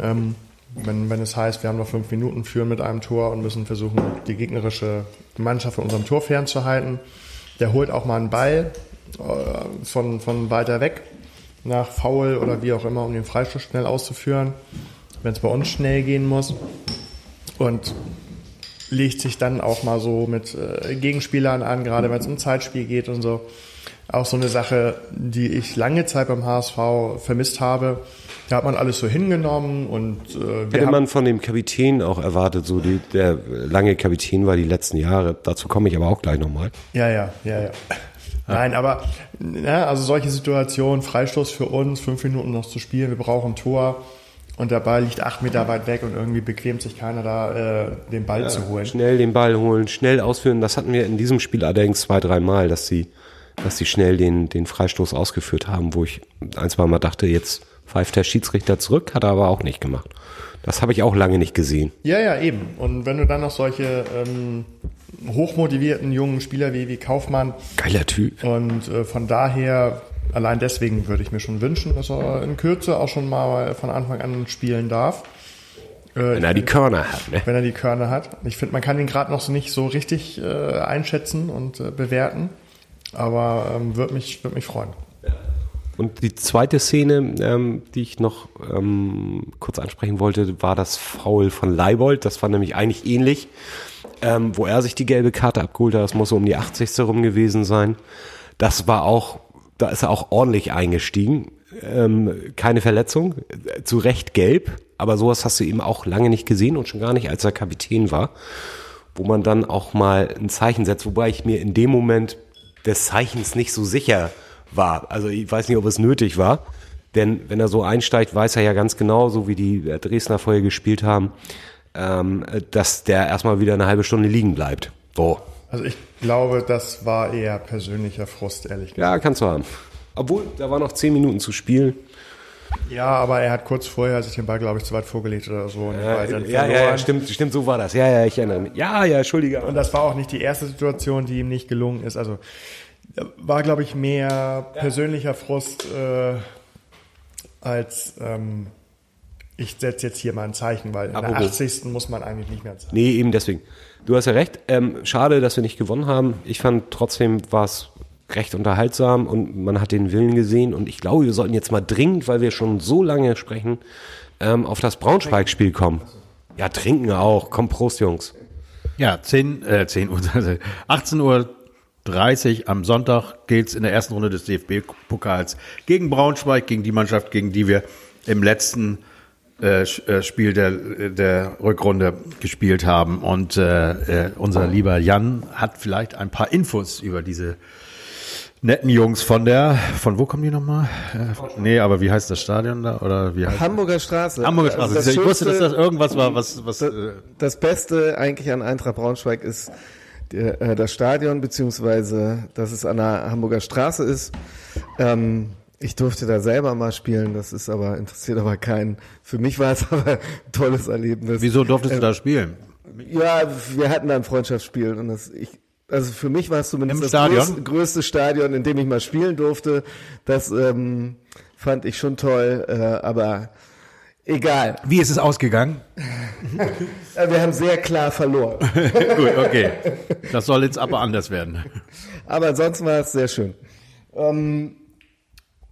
D: Ähm, wenn, wenn es heißt, wir haben noch fünf Minuten, führen mit einem Tor und müssen versuchen, die gegnerische Mannschaft von unserem Tor fernzuhalten. Der holt auch mal einen Ball äh, von, von weiter weg nach Foul oder wie auch immer, um den Freistoß schnell auszuführen, wenn es bei uns schnell gehen muss. Und legt sich dann auch mal so mit äh, Gegenspielern an, gerade wenn es um Zeitspiel geht und so. Auch so eine Sache, die ich lange Zeit beim HSV vermisst habe. Da hat man alles so hingenommen und äh,
C: Hätte man von dem Kapitän auch erwartet, so die, der lange Kapitän war die letzten Jahre. Dazu komme ich aber auch gleich nochmal.
D: Ja, ja, ja, ja. Nein, aber ja, also solche Situationen, Freistoß für uns, fünf Minuten noch zu spielen, wir brauchen ein Tor und der Ball liegt acht Meter weit weg und irgendwie bequemt sich keiner da, äh, den Ball zu holen.
C: Schnell den Ball holen, schnell ausführen. Das hatten wir in diesem Spiel allerdings zwei, dreimal, dass sie, dass sie schnell den, den Freistoß ausgeführt haben, wo ich ein, zwei Mal dachte, jetzt pfeift der Schiedsrichter zurück, hat er aber auch nicht gemacht. Das habe ich auch lange nicht gesehen.
D: Ja, ja, eben. Und wenn du dann noch solche ähm, hochmotivierten jungen Spieler wie, wie Kaufmann
C: Geiler Typ.
D: und äh, von daher, allein deswegen würde ich mir schon wünschen, dass er in Kürze auch schon mal von Anfang an spielen darf. Äh,
C: Wenn er die Körner hat, ne?
D: wenn er die Körner hat. Ich finde, man kann ihn gerade noch so nicht so richtig äh, einschätzen und äh, bewerten, aber ähm, würde mich, würd mich freuen.
C: Und die zweite Szene, ähm, die ich noch ähm, kurz ansprechen wollte, war das Foul von Leibold. Das war nämlich eigentlich ähnlich, ähm, wo er sich die gelbe Karte abgeholt hat. Das muss so um die 80. rum gewesen sein. Das war auch, da ist er auch ordentlich eingestiegen. Ähm, keine Verletzung, äh, zu Recht gelb, aber sowas hast du eben auch lange nicht gesehen und schon gar nicht, als er Kapitän war, wo man dann auch mal ein Zeichen setzt, wobei ich mir in dem Moment des Zeichens nicht so sicher war. Also ich weiß nicht, ob es nötig war. Denn wenn er so einsteigt, weiß er ja ganz genau, so wie die Dresdner vorher gespielt haben, ähm, dass der erstmal wieder eine halbe Stunde liegen bleibt. So.
D: Also ich glaube, das war eher persönlicher Frust, ehrlich gesagt.
C: Ja, kannst du haben. Obwohl, da war noch zehn Minuten zu spielen.
D: Ja, aber er hat kurz vorher sich den Ball, glaube ich, zu weit vorgelegt oder so.
C: Ja, ja, ja, stimmt, stimmt, so war das. Ja, ja, ich erinnere mich. Ja, ja, Entschuldige.
D: Und das war auch nicht die erste Situation, die ihm nicht gelungen ist. Also war, glaube ich, mehr persönlicher Frust äh, als ähm, ich setze jetzt hier mal ein Zeichen, weil in der
C: Apropos.
D: 80. muss man eigentlich nicht mehr zeigen.
C: Nee, eben deswegen. Du hast ja recht. Ähm, schade, dass wir nicht gewonnen haben. Ich fand trotzdem war es recht unterhaltsam und man hat den Willen gesehen. Und ich glaube, wir sollten jetzt mal dringend, weil wir schon so lange sprechen, ähm, auf das Braunschweig-Spiel kommen. Ja, trinken auch. Komm, Prost, Jungs.
A: Ja, 10, äh, 10 Uhr, <laughs> 18 Uhr 30 am Sonntag geht's in der ersten Runde des DFB-Pokals gegen Braunschweig, gegen die Mannschaft, gegen die wir im letzten äh, äh, Spiel der, der Rückrunde gespielt haben. Und äh, äh, unser lieber Jan hat vielleicht ein paar Infos über diese netten Jungs von der, von wo kommen die nochmal? Äh, nee, aber wie heißt das Stadion da? Oder wie heißt
B: Hamburger Straße.
A: Hamburger Straße.
B: Also das
A: ich wusste, dass das irgendwas war, was, was
B: Das, das Beste eigentlich an Eintracht Braunschweig ist der, äh, das Stadion, beziehungsweise dass es an der Hamburger Straße ist. Ähm, ich durfte da selber mal spielen, das ist aber, interessiert aber keinen. Für mich war es <laughs> aber ein tolles Erlebnis.
A: wieso durftest du da spielen?
B: Ja, wir hatten da ein Freundschaftsspiel und das, ich, also für mich war es zumindest
A: Im
B: das
A: Stadion?
B: größte, größte Stadion, in dem ich mal spielen durfte. Das ähm, fand ich schon toll, äh, aber egal.
A: Wie ist es ausgegangen? <laughs>
B: Äh, Wir haben sehr klar verloren. <laughs>
A: Gut, okay. Das soll jetzt aber anders werden.
B: Aber ansonsten war es sehr schön. Ähm,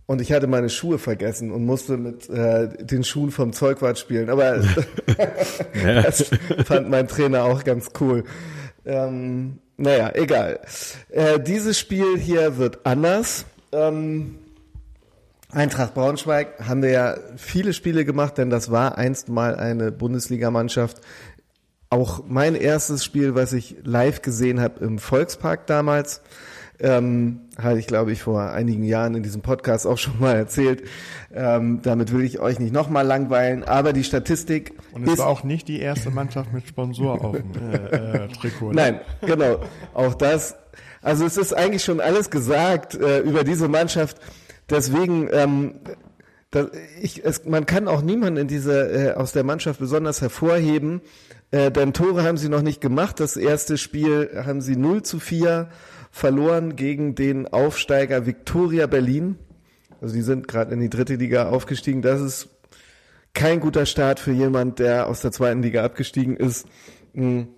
B: und ich hatte meine Schuhe vergessen und musste mit äh, den Schuhen vom Zeugwart spielen. Aber <laughs> das fand mein Trainer auch ganz cool. Ähm, naja, egal. Äh, dieses Spiel hier wird anders. Ähm, Eintracht Braunschweig haben wir ja viele Spiele gemacht, denn das war einst mal eine Bundesligamannschaft. Auch mein erstes Spiel, was ich live gesehen habe im Volkspark damals, ähm, hatte ich, glaube ich, vor einigen Jahren in diesem Podcast auch schon mal erzählt. Ähm, damit will ich euch nicht nochmal langweilen, aber die Statistik
D: Und es
B: ist
D: war auch nicht die erste Mannschaft mit Sponsor auf dem äh, äh, Trikot. ne?
B: Nein, genau. Auch das. Also es ist eigentlich schon alles gesagt äh, über diese Mannschaft. Deswegen ähm, da, ich, es, man kann auch niemanden in dieser, äh, aus der Mannschaft besonders hervorheben, äh, denn Tore haben sie noch nicht gemacht. Das erste Spiel haben sie 0 zu 4 verloren gegen den Aufsteiger Viktoria Berlin. Also die sind gerade in die dritte Liga aufgestiegen. Das ist kein guter Start für jemand, der aus der zweiten Liga abgestiegen ist. Mhm.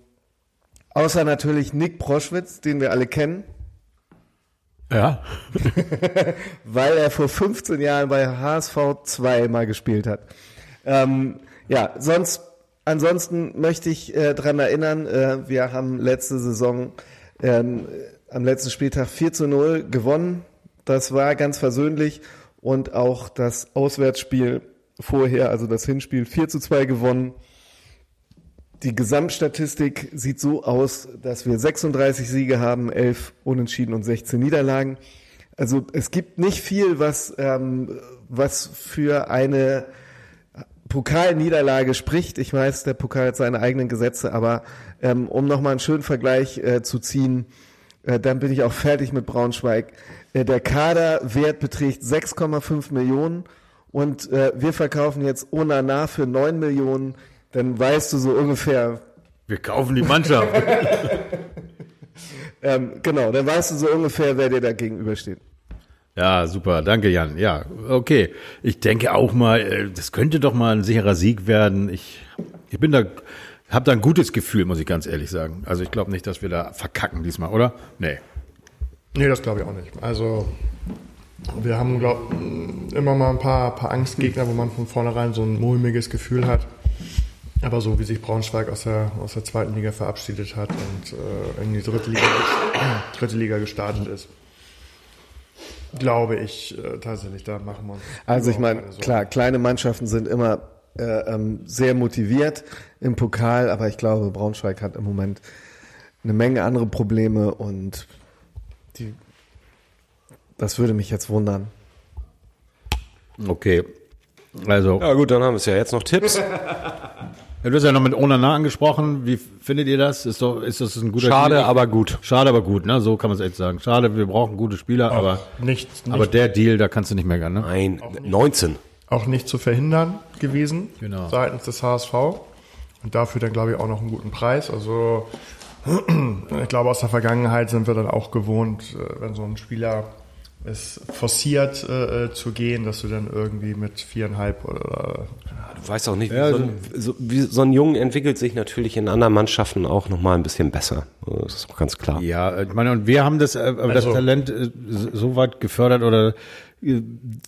B: Außer natürlich Nick Proschwitz, den wir alle kennen.
A: Ja. <laughs>
B: weil er vor 15 Jahren bei HSV 2 mal gespielt hat. Ähm, ja, sonst, ansonsten möchte ich äh, dran erinnern, äh, wir haben letzte Saison ähm, am letzten Spieltag 4 zu 0 gewonnen. Das war ganz versöhnlich und auch das Auswärtsspiel vorher, also das Hinspiel 4 zu 2 gewonnen. Die Gesamtstatistik sieht so aus, dass wir 36 Siege haben, 11 Unentschieden und 16 Niederlagen. Also es gibt nicht viel, was, ähm, was für eine Pokalniederlage spricht. Ich weiß, der Pokal hat seine eigenen Gesetze, aber ähm, um nochmal einen schönen Vergleich äh, zu ziehen, dann bin ich auch fertig mit Braunschweig. Äh, der Kaderwert beträgt 6,5 Millionen und äh, wir verkaufen jetzt Onana für 9 Millionen dann weißt du so ungefähr.
A: Wir kaufen die Mannschaft. <laughs>
B: ähm, genau, dann weißt du so ungefähr, wer dir da gegenübersteht.
A: Ja, super, danke Jan. Ja, okay. Ich denke auch mal, äh, das könnte doch mal ein sicherer Sieg werden. Ich, ich bin da, habe da ein gutes Gefühl, muss ich ganz ehrlich sagen. Also ich glaube nicht, dass wir da verkacken diesmal, oder? Nee.
D: Nee, das glaube ich auch nicht. Also wir haben, glaube immer mal ein paar, paar Angstgegner, wo man von vornherein so ein mulmiges Gefühl hat. Aber so wie sich Braunschweig aus der, aus der zweiten Liga verabschiedet hat und äh, in die dritte Liga, <clears throat> dritte Liga gestartet ist, glaube ich äh, tatsächlich, da machen wir uns.
B: Also ich meine, klar, kleine Mannschaften sind immer äh, ähm, sehr motiviert im Pokal, aber ich glaube, Braunschweig hat im Moment eine Menge andere Probleme und die, das würde mich jetzt wundern.
A: Okay. Also.
C: Ja gut, dann haben wir es ja jetzt noch Tipps. <laughs>
A: Ja, du hast ja noch mit Onana angesprochen. Wie findet ihr das? Ist, doch, ist das ein guter
C: Schade,
A: Spieler?
C: aber gut.
A: Schade, aber gut, ne? So kann man es echt sagen. Schade, wir brauchen gute Spieler, aber,
D: nicht, nicht,
A: aber der Deal, da kannst du nicht meckern, ne?
C: Nein, 19.
D: auch nicht zu verhindern gewesen
A: Genau.
D: seitens des HSV. Und dafür dann, glaube ich, auch noch einen guten Preis. Also <clears throat> ich glaube, aus der Vergangenheit sind wir dann auch gewohnt, äh, wenn so ein Spieler es forciert äh, äh, zu gehen, dass du dann irgendwie mit viereinhalb oder
C: Du weißt auch nicht, wie, so, ein, so, wie so ein Jungen entwickelt sich natürlich in anderen Mannschaften auch nochmal ein bisschen besser. Das ist auch ganz klar.
A: Ja, ich meine, und wir haben das, äh, aber das
D: Also-
A: Talent äh, so weit gefördert oder äh,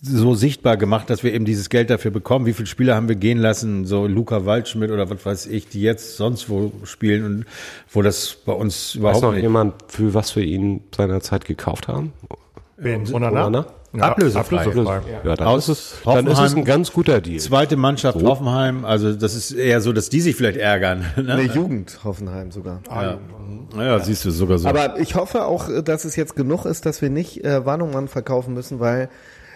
A: so sichtbar gemacht, dass wir eben dieses Geld dafür bekommen. Wie viele Spieler haben wir gehen lassen, so Luca Waldschmidt oder was weiß ich, die jetzt sonst wo spielen und wo das bei uns
C: Weiß
A: überhaupt
C: noch
A: nicht.
C: jemand, für was wir ihn seinerzeit gekauft haben?
D: wen?
C: Onana?
D: Onana?
A: Ablösefrei.
D: ablösefrei.
C: Ja, dann,
A: Aus
C: ist es, dann ist es ein ganz guter Deal.
A: Zweite Mannschaft Hoffenheim, also das ist eher so, dass die sich vielleicht ärgern.
B: Eine <laughs>
A: Ne?
B: Jugend Hoffenheim sogar.
A: Ja. Naja, siehst du sogar so.
B: Aber ich hoffe auch, äh, dass es jetzt genug ist, dass wir nicht äh, Warnungmann verkaufen müssen, weil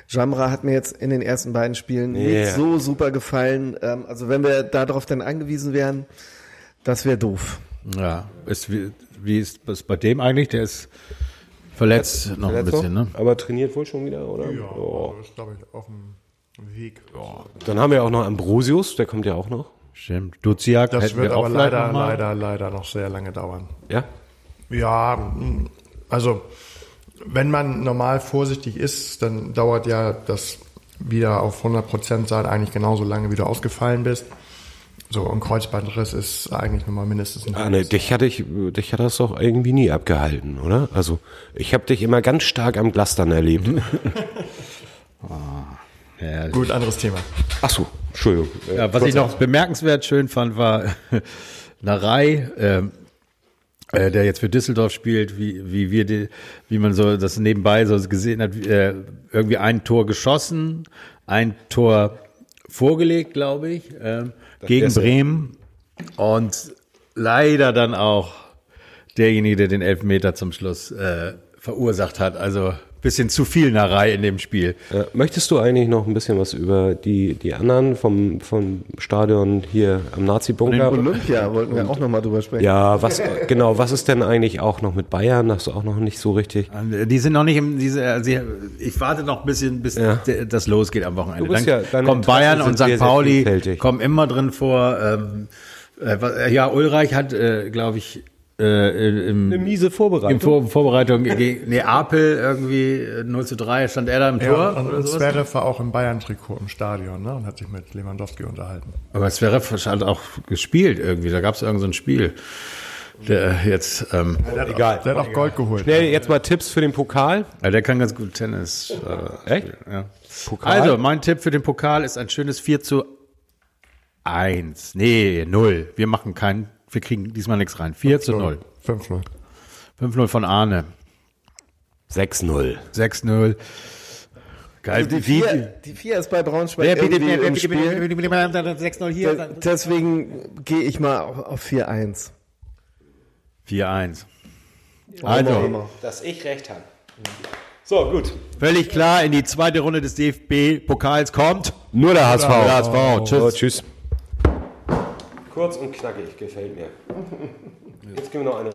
B: Jamra hat mir jetzt in den ersten beiden Spielen
C: Yeah.
B: nicht so super gefallen. Ähm, also wenn wir darauf dann angewiesen wären, das wäre doof.
A: ja, ist wie, wie ist das bei dem eigentlich? Der ist verletzt noch ein bisschen, ne?
C: Aber trainiert wohl schon wieder, oder?
D: Ja,
C: Oh.
D: das ist, glaube ich, auf dem Weg.
C: Dann haben wir auch noch Ambrosius, der kommt ja auch noch.
A: Stimmt. Duziak
D: Das wird
A: wir auch
D: aber leider, leider, leider noch sehr lange dauern.
C: Ja?
D: Ja, also wenn man normal vorsichtig ist, dann dauert ja das wieder auf 100% sein eigentlich genauso lange, wie du ausgefallen bist. So, und Kreuzbandriss ist eigentlich nochmal mindestens ein
C: Ah, ne, dich hatte ich, dich hat das doch irgendwie nie abgehalten, oder? Also, ich habe dich immer ganz stark am Glas dann erlebt. <laughs>
A: Ja,
D: Gut, anderes Thema.
C: Ach so, Entschuldigung.
A: Ja, was ich noch bemerkenswert schön fand, war <laughs> Narei, ähm, äh, der jetzt für Düsseldorf spielt, wie, wie wir die, wie man so das nebenbei so gesehen hat, äh, irgendwie ein Tor geschossen, ein Tor vorgelegt, glaube ich, ähm, gegen. Bremen und leider dann auch derjenige, der den Elfmeter zum Schluss äh, verursacht hat. Also bisschen zu viel Narei in dem Spiel.
C: Äh, möchtest du eigentlich noch ein bisschen was über die, die anderen vom, vom Stadion hier am Nazi-Bunker?
B: Olympia wollten wir auch nochmal drüber sprechen.
C: Ja, was, genau, was ist denn eigentlich auch noch mit Bayern? Hast du auch noch nicht so richtig.
A: Die sind noch nicht im, diese, äh, sie, ich warte noch ein bisschen, bis
C: Ja.
A: das losgeht am Wochenende.
C: Du bist
A: Dann
C: ja-
A: kommt Bayern und St. Pauli kommen immer drin vor. Ähm, äh, äh, ja, Ulreich hat, äh, glaube ich, äh, im,
C: miese Vorbereitung.
A: in Vor Vorbereitung gegen Neapel irgendwie äh, 0 zu 3 stand er da im Tor
D: Ja, und, und. Zverev war auch im Bayern-Trikot im Stadion ne, und hat sich mit Lewandowski unterhalten.
A: Aber Zverev hat auch gespielt irgendwie. Da gab es irgend so ein Spiel. Der jetzt, ähm,
D: Der hat
C: Egal.
D: Auch, der hat auch Gold geholt.
C: Schnell, jetzt mal Tipps für den Pokal.
A: ja, der kann ganz gut Tennis. Äh,
C: Echt?
A: Ja.
C: Pokal?
A: Also, mein Tipp für den Pokal ist ein schönes 4 zu 1. Nee, 0. Wir machen keinen, wir kriegen diesmal nichts rein. 4 zu 0.
D: 5-0.
A: 5-0 von Arne.
C: 6-0.
A: 6-0. Geil.
B: Also die, vier, die vier ist bei Braunschweig
A: Wer bietet mir,
B: im Spiel.
A: mir, bitte, bitte, bitte, 6-0 hier.
B: De- Deswegen gehe ich mal auf auf 4-1.
A: 4-1.
B: Hammer,
A: Also.
C: Dass ich recht habe. So, gut.
A: völlig klar, in die zweite Runde des DFB-Pokals kommt.
C: Nur der HSV.
A: Der HSV. Tschüss.
C: So, tschüss. Kurz und knackig, gefällt mir. <laughs> Jetzt gehen wir noch eine.